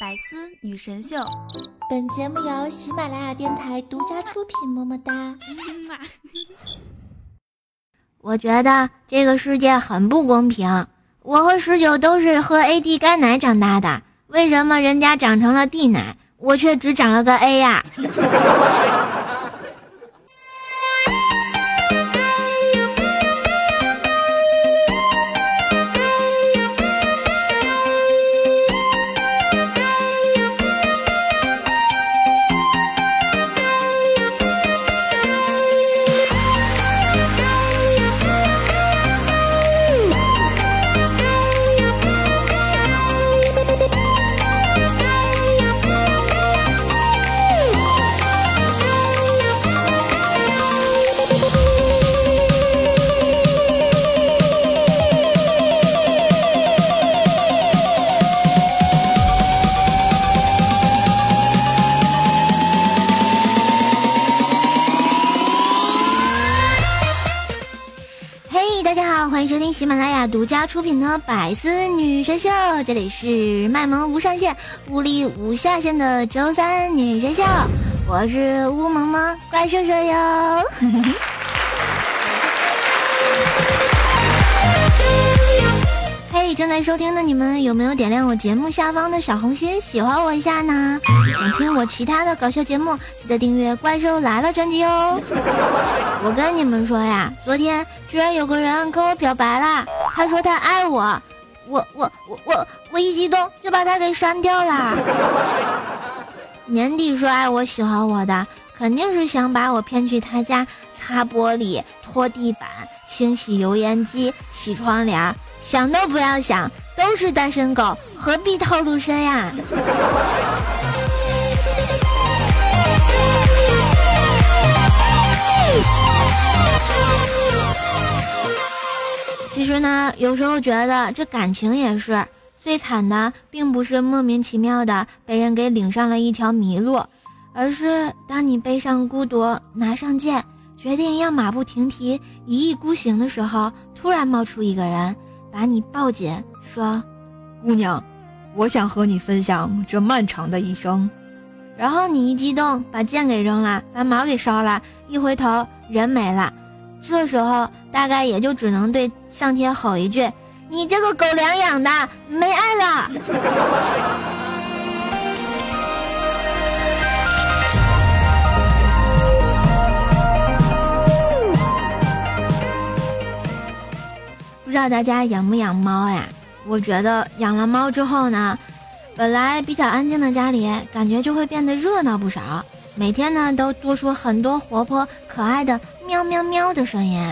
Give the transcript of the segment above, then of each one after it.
百思女神秀，本节目由喜马拉雅电台独家出品。么么哒！我觉得这个世界很不公平。我和十九都是喝 AD 干奶长大的，为什么人家长成了 D 奶，我却只长了个 A 呀？欢 出品的《百思女神秀》，这里是卖萌无上限、物力无下限的周三女神秀，我是乌蒙蒙怪兽兽哟。正在收听的你们有没有点亮我节目下方的小红心，喜欢我一下呢？想听我其他的搞笑节目，记得订阅《怪兽来了》专辑哦。我跟你们说呀，昨天居然有个人跟我表白了，他说他爱我，我我我我我一激动就把他给删掉了。年底说爱我喜欢我的，肯定是想把我骗去他家擦玻璃、拖地板、清洗油烟机、洗窗帘。想都不要想，都是单身狗，何必套路深呀？其实呢，有时候觉得这感情也是最惨的，并不是莫名其妙的被人给领上了一条迷路，而是当你背上孤独，拿上剑，决定要马不停蹄、一意孤行的时候，突然冒出一个人。把你抱紧，说：“姑娘，我想和你分享这漫长的一生。”然后你一激动，把剑给扔了，把马给烧了，一回头人没了。这时候大概也就只能对上天吼一句：“你这个狗粮养的，没爱了。” 道大家养不养猫呀？我觉得养了猫之后呢，本来比较安静的家里，感觉就会变得热闹不少。每天呢，都多出很多活泼可爱的喵喵喵的声音，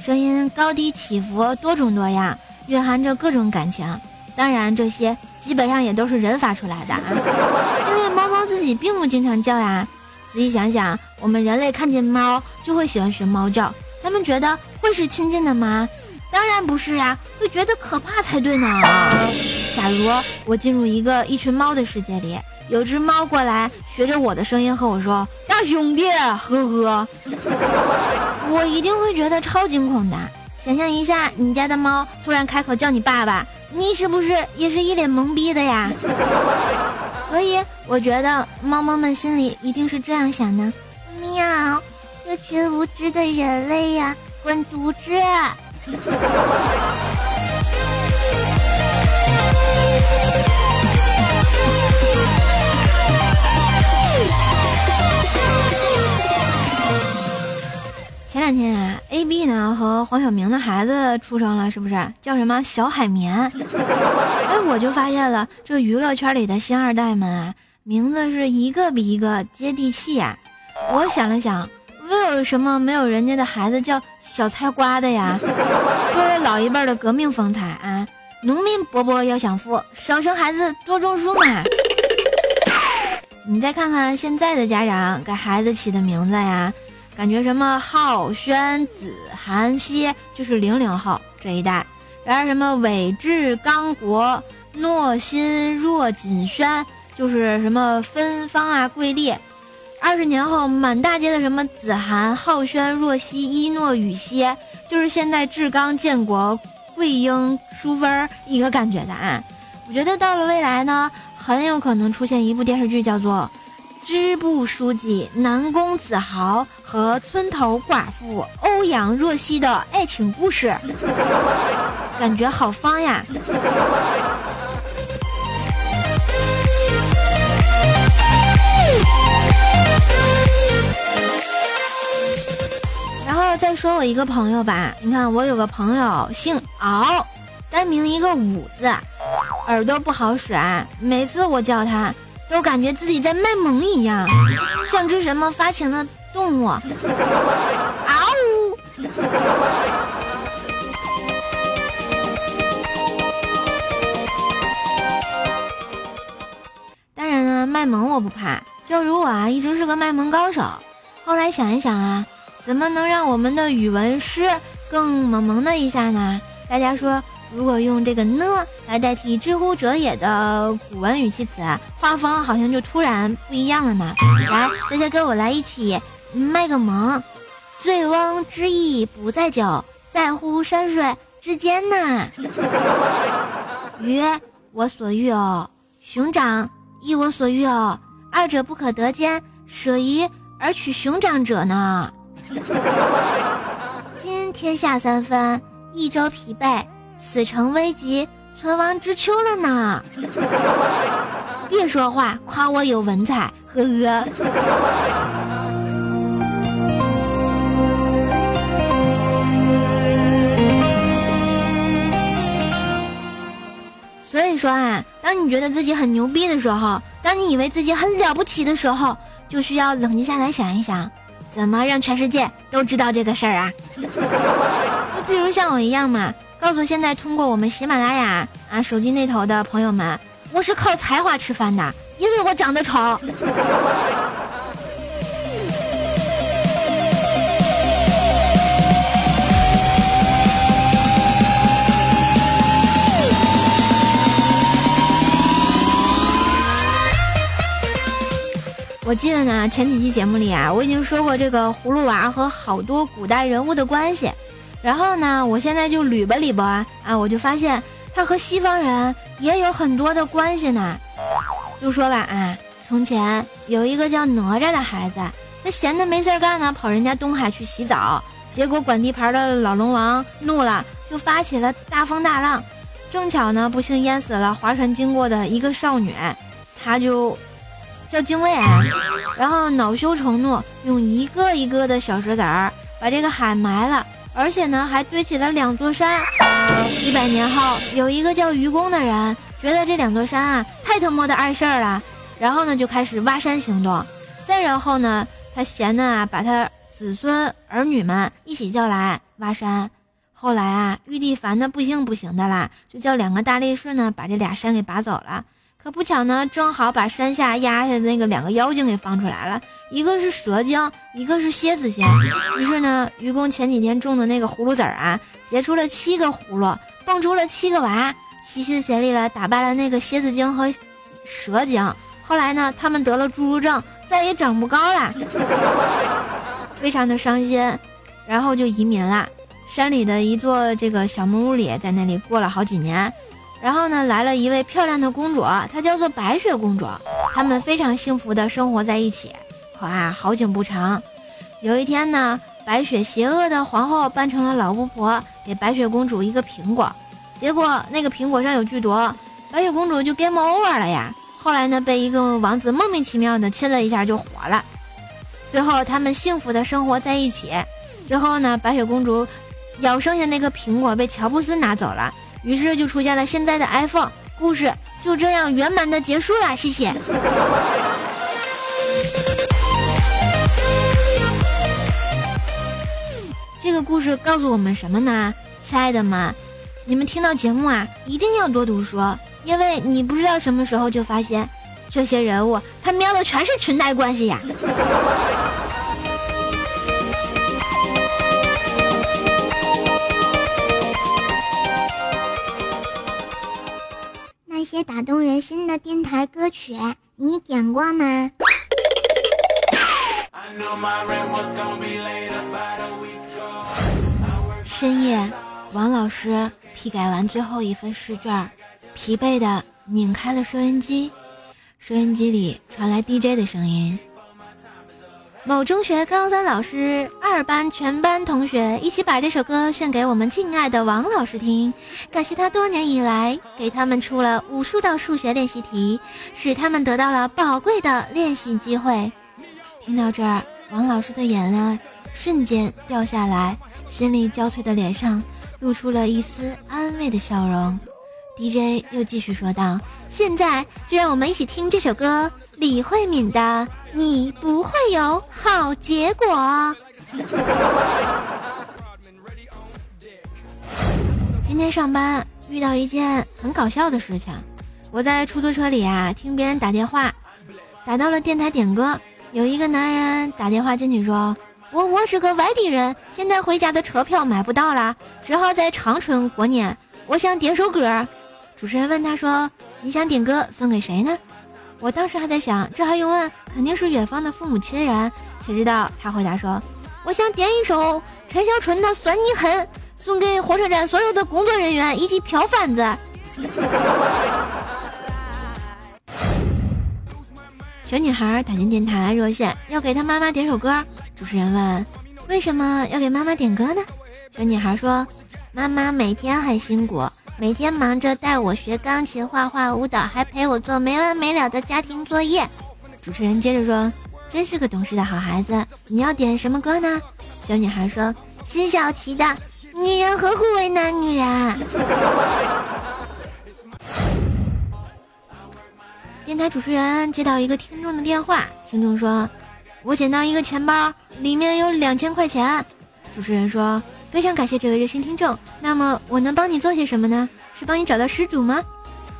声音高低起伏，多种多样，蕴含着各种感情。当然，这些基本上也都是人发出来的啊，因为猫猫自己并不经常叫呀。仔细想想，我们人类看见猫就会喜欢学猫叫，他们觉得会是亲近的吗？当然不是呀，会觉得可怕才对呢。假如我进入一个一群猫的世界里，有只猫过来学着我的声音和我说“大兄弟”，呵呵，我一定会觉得超惊恐的。想象一下，你家的猫突然开口叫你爸爸，你是不是也是一脸懵逼的呀？所以我觉得猫猫们心里一定是这样想的：喵，这群无知的人类呀，滚犊子！前两天啊，A B 呢和黄晓明的孩子出生了，是不是叫什么小海绵？哎，我就发现了，这娱乐圈里的星二代们啊，名字是一个比一个接地气呀。我想了想。为什么没有人家的孩子叫小菜瓜的呀？多为老一辈的革命风采啊！农民伯伯要想富，少生孩子多种树嘛。你再看看现在的家长给孩子起的名字呀，感觉什么浩轩、子涵、熙，就是零零后这一代；然后什么伟志、刚国、诺心、若锦轩，就是什么芬芳啊、桂丽。二十年后，满大街的什么子涵、浩轩、若曦、一诺、雨歇，就是现在志刚、建国、桂英、淑芬一个感觉的啊。我觉得到了未来呢，很有可能出现一部电视剧，叫做《支部书记南宫子豪和村头寡妇欧阳若曦的爱情故事》，感觉好方呀。再说我一个朋友吧，你看我有个朋友姓敖，单名一个武字。耳朵不好使啊！每次我叫他，都感觉自己在卖萌一样，像只什么发情的动物。嗷呜！当然呢，卖萌我不怕，就如我啊，一直是个卖萌高手。后来想一想啊，怎么能让我们的语文诗更萌萌的一下呢？大家说。如果用这个呢来代替“知乎者也”的古文语气词，画风好像就突然不一样了呢。来，大家跟我来一起卖个萌，“醉翁之意不在酒，在乎山水之间”呐。鱼，我所欲哦；熊掌，亦我所欲哦。二者不可得兼，舍鱼而取熊掌者呢？今天下三分，一周疲惫。此诚危急存亡之秋了呢！别说话，夸我有文采，呵呵。所以说啊，当你觉得自己很牛逼的时候，当你以为自己很了不起的时候，就需要冷静下来想一想，怎么让全世界都知道这个事儿啊？就比如像我一样嘛。告诉现在通过我们喜马拉雅啊手机那头的朋友们，我是靠才华吃饭的，因为我长得丑。记得呢，前几期节目里啊，我已经说过这个葫芦娃和好多古代人物的关系。然后呢，我现在就捋吧捋吧啊，我就发现他和西方人也有很多的关系呢。就说吧啊，从前有一个叫哪吒的孩子，他闲的没事干呢，跑人家东海去洗澡，结果管地盘的老龙王怒了，就发起了大风大浪，正巧呢，不幸淹死了划船经过的一个少女，他就叫精卫，然后恼羞成怒，用一个一个的小石子儿把这个海埋了。而且呢，还堆起了两座山。几百年后，有一个叫愚公的人，觉得这两座山啊太他妈的碍事儿了，然后呢就开始挖山行动。再然后呢，他闲的啊，把他子孙儿女们一起叫来挖山。后来啊，玉帝烦的不行不行的啦，就叫两个大力士呢，把这俩山给拔走了。可不巧呢，正好把山下压下的那个两个妖精给放出来了，一个是蛇精，一个是蝎子精。于是呢，愚公前几天种的那个葫芦籽儿啊，结出了七个葫芦，蹦出了七个娃，齐心协力了打败了那个蝎子精和蛇精。后来呢，他们得了侏儒症，再也长不高了，非常的伤心，然后就移民了，山里的一座这个小木屋里，在那里过了好几年。然后呢，来了一位漂亮的公主，她叫做白雪公主。他们非常幸福的生活在一起。可啊，好景不长，有一天呢，白雪邪恶的皇后扮成了老巫婆，给白雪公主一个苹果，结果那个苹果上有剧毒，白雪公主就 game over 了呀。后来呢，被一个王子莫名其妙的亲了一下就活了。最后他们幸福的生活在一起。最后呢，白雪公主咬剩下那颗苹果被乔布斯拿走了。于是就出现了现在的 iPhone，故事就这样圆满的结束了。谢谢。这个故事告诉我们什么呢？亲爱的们，你们听到节目啊，一定要多读书，因为你不知道什么时候就发现，这些人物他喵的全是裙带关系呀。些打动人心的电台歌曲，你点过吗？深夜，王老师批改完最后一份试卷，疲惫的拧开了收音机，收音机里传来 DJ 的声音。某中学高三老师，二班全班同学一起把这首歌献给我们敬爱的王老师听，感谢他多年以来给他们出了无数道数学练习题，使他们得到了宝贵的练习机会。听到这儿，王老师的眼泪瞬间掉下来，心力交瘁的脸上露出了一丝安慰的笑容。DJ 又继续说道：“现在就让我们一起听这首歌，李慧敏的《你不会有好结果》。”今天上班遇到一件很搞笑的事情，我在出租车里啊听别人打电话，打到了电台点歌，有一个男人打电话进去说：“我我是个外地人，现在回家的车票买不到了，只好在长春过年，我想点首歌。”主持人问他说：“你想点歌送给谁呢？”我当时还在想，这还用问？肯定是远方的父母亲人。谁知道他回答说：“我想点一首陈小春的《算你狠》，送给火车站所有的工作人员以及票贩子。”小女孩打进电台热线，要给她妈妈点首歌。主持人问：“为什么要给妈妈点歌呢？”小女孩说：“妈妈每天很辛苦。”每天忙着带我学钢琴、画画、舞蹈，还陪我做没完没了的家庭作业。主持人接着说：“真是个懂事的好孩子。”你要点什么歌呢？小女孩说：“辛晓琪的《女人何苦为难女人》。”电台主持人接到一个听众的电话，听众说：“我捡到一个钱包，里面有两千块钱。”主持人说。非常感谢这位热心听众。那么我能帮你做些什么呢？是帮你找到失主吗？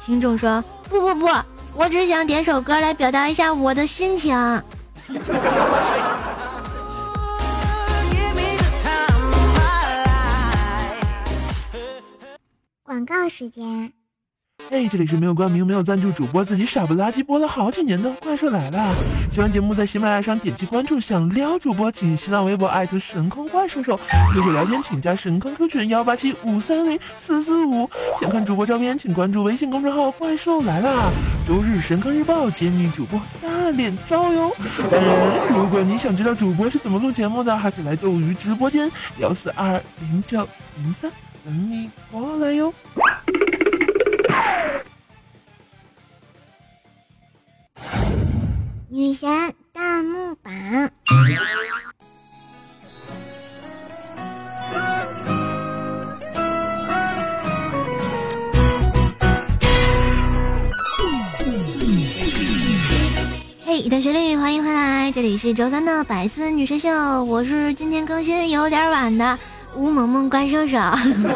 听众说：不不不，我只想点首歌来表达一下我的心情。广告时间。嘿，这里是没有冠名、没有赞助，主播自己傻不拉几播了好几年的怪兽来了。喜欢节目在喜马拉雅上点击关注，想撩主播请新浪微博艾特神坑怪兽手如果聊天请加神坑 Q 群幺八七五三零四四五。想看主播照片，请关注微信公众号怪兽来了。周日神坑日报揭秘主播大脸照哟。嗯，如果你想知道主播是怎么录节目的，还可以来斗鱼直播间幺四二零九零三等你过来哟。女神弹幕榜。嘿，一段旋律，欢迎回来，这里是周三的百思女神秀，我是今天更新有点晚的吴萌萌怪兽手。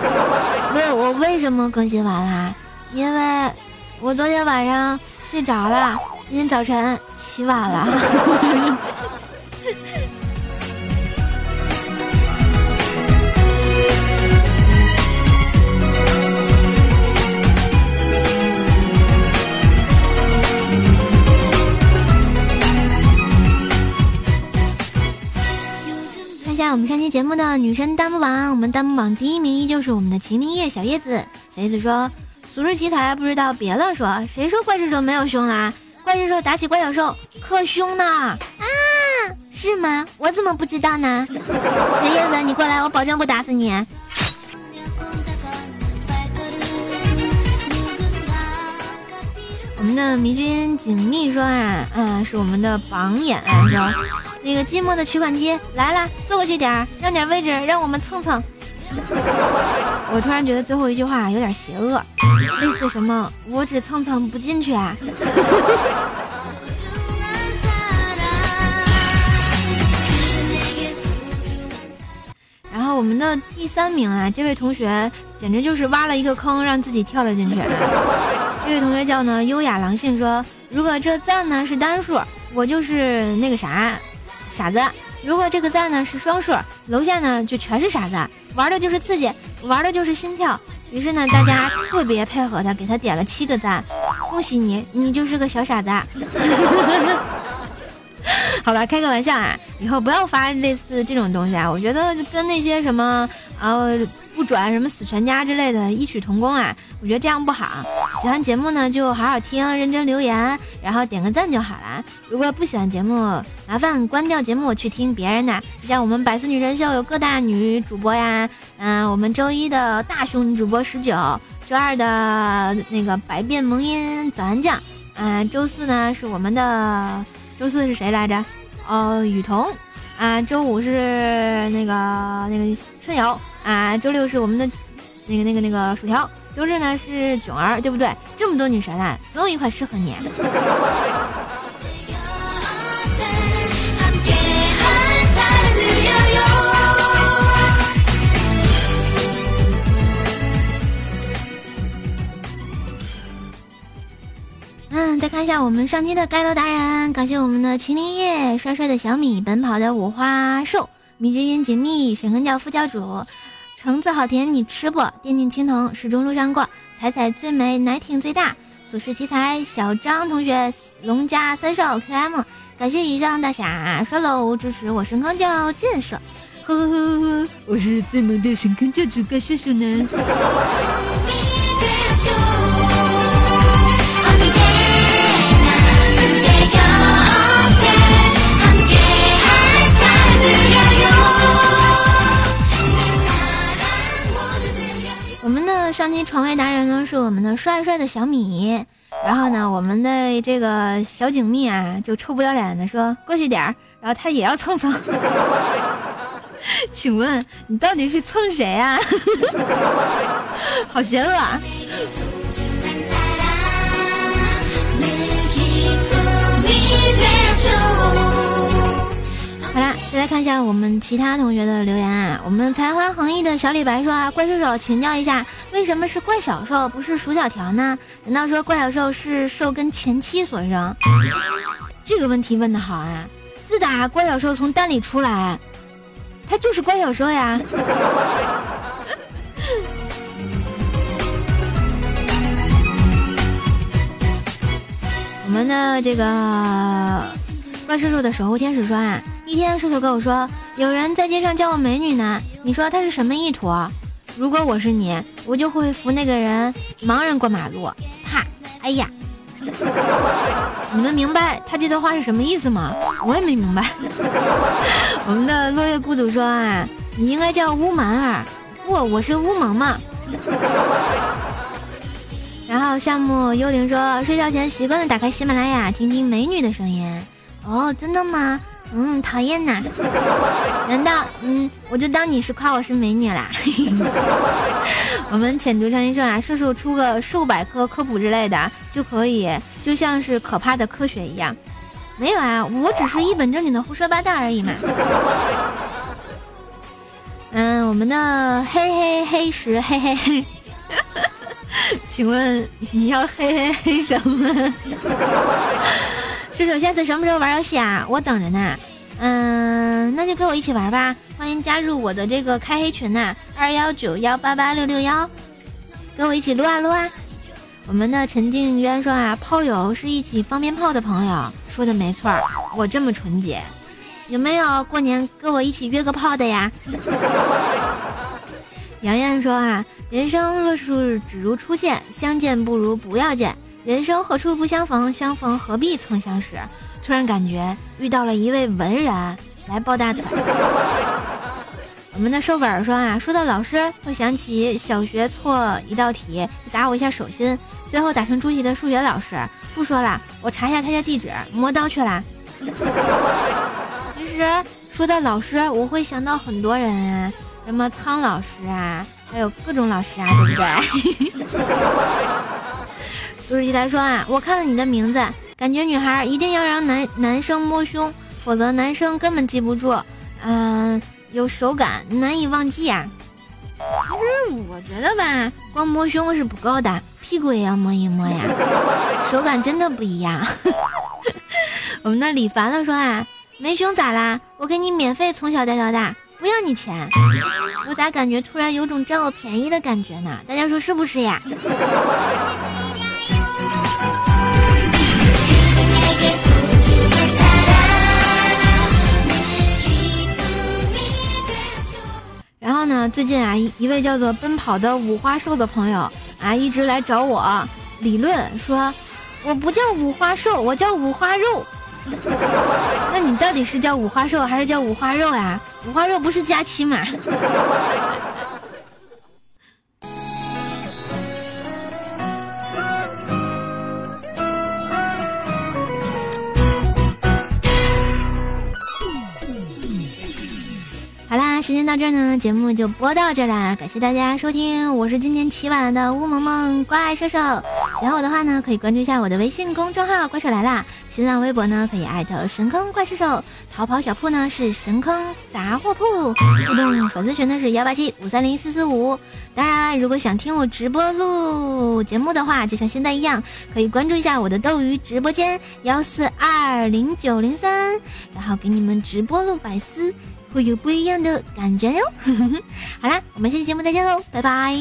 问我为什么更新晚啦？因为我昨天晚上睡着了。今天早晨起晚了。看一下我们上期节目的女神弹幕榜，我们弹幕榜第一名依旧是我们的秦林叶小叶子。小叶子说：“俗世奇才不知道，别乱说。谁说怪兽手没有胸啦？”怪兽兽打起怪小兽可凶呢啊！是吗？我怎么不知道呢？小燕子，你过来，我保证不打死你。我们的迷君锦觅说啊，嗯，是我们的榜眼说，那个寂寞的取款机来了，坐过去点儿，让点位置，让我们蹭蹭。我突然觉得最后一句话有点邪恶，类似什么“我只蹭蹭不进去啊”。然后我们的第三名啊，这位同学简直就是挖了一个坑，让自己跳了进去。这位同学叫呢优雅狼性说：“如果这赞呢是单数，我就是那个啥傻子。”如果这个赞呢是双数，楼下呢就全是傻子，玩的就是刺激，玩的就是心跳。于是呢，大家特别配合的，给他点了七个赞。恭喜你，你就是个小傻子。好吧，开个玩笑啊，以后不要发类似这种东西啊。我觉得跟那些什么啊。不转什么死全家之类的异曲同工啊，我觉得这样不好。喜欢节目呢就好好听，认真留言，然后点个赞就好了。如果不喜欢节目，麻烦关掉节目去听别人的。像我们百思女神秀有各大女主播呀，嗯，我们周一的大胸女主播十九，周二的那个百变萌音早安酱，嗯，周四呢是我们的周四是谁来着？哦，雨桐。啊，周五是那个那个春瑶啊，周六是我们的那个那个那个薯条，周日呢是囧儿，对不对？这么多女神啊，总有一款适合你。看一下我们上期的盖楼达人，感谢我们的麒麟叶、帅帅的小米、奔跑的五花兽、迷之音锦觅、神坑教副教主、橙子好甜你吃不？电竞青铜始终路上过，彩彩最美奶挺最大，俗世奇才小张同学、龙家三少 KM，感谢以上大侠刷楼支持我神坑教建设，呵呵呵呵，我是最萌的神坑教主盖射手呢。上期床位达人呢是我们的帅帅的小米，然后呢，我们的这个小景蜜啊就臭不要脸的说过去点儿，然后他也要蹭蹭。请问你到底是蹭谁啊？好邪恶！啊！好啦，再来看一下我们其他同学的留言啊。我们才华横溢的小李白说啊，怪兽兽请教一下，为什么是怪小兽不是鼠小条呢？难道说怪小兽是兽跟前妻所生？这个问题问的好啊！自打怪小兽从蛋里出来，他就是怪小兽呀。我们的这个怪兽兽的守护天使说啊。一天，射手跟我说，有人在街上叫我美女呢。你说他是什么意图？如果我是你，我就会扶那个人盲人过马路。啪！哎呀！你们明白他这段话是什么意思吗？我也没明白。我们的落叶孤独说啊，你应该叫乌蛮儿。不，我是乌蒙嘛。然后项目幽灵说，睡觉前习惯的打开喜马拉雅，听听美女的声音。哦，真的吗？嗯，讨厌呐！难道嗯，我就当你是夸我是美女啦？我们浅竹上音说啊，叔叔出个数百科科普之类的就可以，就像是可怕的科学一样。没有啊，我只是一本正经的胡说八道而已嘛。嗯，我们的嘿嘿嘿石嘿嘿嘿，请问你要嘿嘿嘿什么？射手下次什么时候玩游戏啊？我等着呢。嗯，那就跟我一起玩吧。欢迎加入我的这个开黑群呐，二幺九幺八八六六幺，跟我一起撸啊撸啊。我们的陈静渊说啊，炮友是一起放鞭炮的朋友，说的没错。我这么纯洁，有没有过年跟我一起约个炮的呀？杨洋说啊，人生若是只如初见，相见不如不要见。人生何处不相逢？相逢何必曾相识？突然感觉遇到了一位文人，来抱大腿。我们的瘦粉说啊，说到老师，会想起小学错一道题，打我一下手心，最后打成猪蹄的数学老师。不说了，我查一下他家地址，磨刀去了。其实说到老师，我会想到很多人，什么苍老师啊，还有各种老师啊，对不对？苏十七台说啊，我看了你的名字，感觉女孩一定要让男男生摸胸，否则男生根本记不住。嗯，有手感，难以忘记啊。其实我觉得吧，光摸胸是不够的，屁股也要摸一摸呀，手感真的不一样。我们的李凡了说啊，没胸咋啦？我给你免费从小带到大，不要你钱。我咋感觉突然有种占我便宜的感觉呢？大家说是不是呀？然后呢，最近啊，一一位叫做奔跑的五花兽的朋友啊，一直来找我理论，说我不叫五花兽，我叫五花肉。那你到底是叫五花兽还是叫五花肉呀？五花肉不是假期吗？时间到这儿呢，节目就播到这儿啦，感谢大家收听，我是今天起晚了的乌萌萌怪兽兽。喜欢我的话呢，可以关注一下我的微信公众号“怪兽来啦”，新浪微博呢可以艾特神坑怪兽兽，淘宝小铺呢是神坑杂货铺，互动粉丝群呢是幺八七五三零四四五。当然，如果想听我直播录节目的话，就像现在一样，可以关注一下我的斗鱼直播间幺四二零九零三，然后给你们直播录百思。会有不一样的感觉哟。好啦，我们下期节目再见喽，拜拜。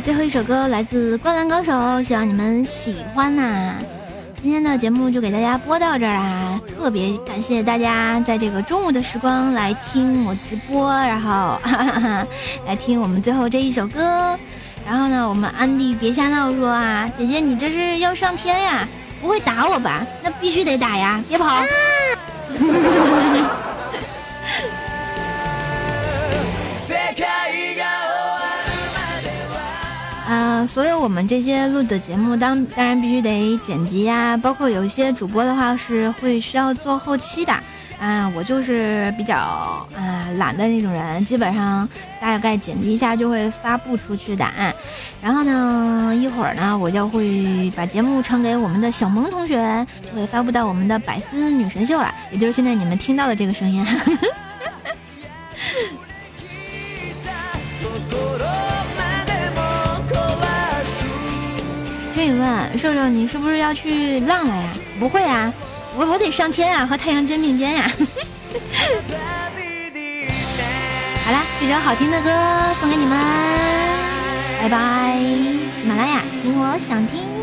最后一首歌来自《灌篮高手》，希望你们喜欢呐、今天的节目就给大家播到这儿啦，特别感谢大家在这个中午的时光来听我直播，然后哈哈哈来听我们最后这一首歌。然后呢，我们安迪别瞎闹说啊，姐姐你这是要上天呀？不会打我吧？那必须得打呀！别跑！呃，所有我们这些录的节目，当当然必须得剪辑呀、包括有一些主播的话是会需要做后期的。啊、我就是比较啊、懒的那种人，基本上大概剪辑一下就会发布出去的。然后呢，一会儿呢，我就会把节目传给我们的小萌同学，就会发布到我们的百思女神秀了，也就是现在你们听到的这个声音。す群宇问瘦瘦，你是不是要去浪了呀？不会啊，我我得上天啊，和太阳肩并肩呀、旅にね好啦，这首好听的歌送给你们，拜拜！喜马拉雅听我想听。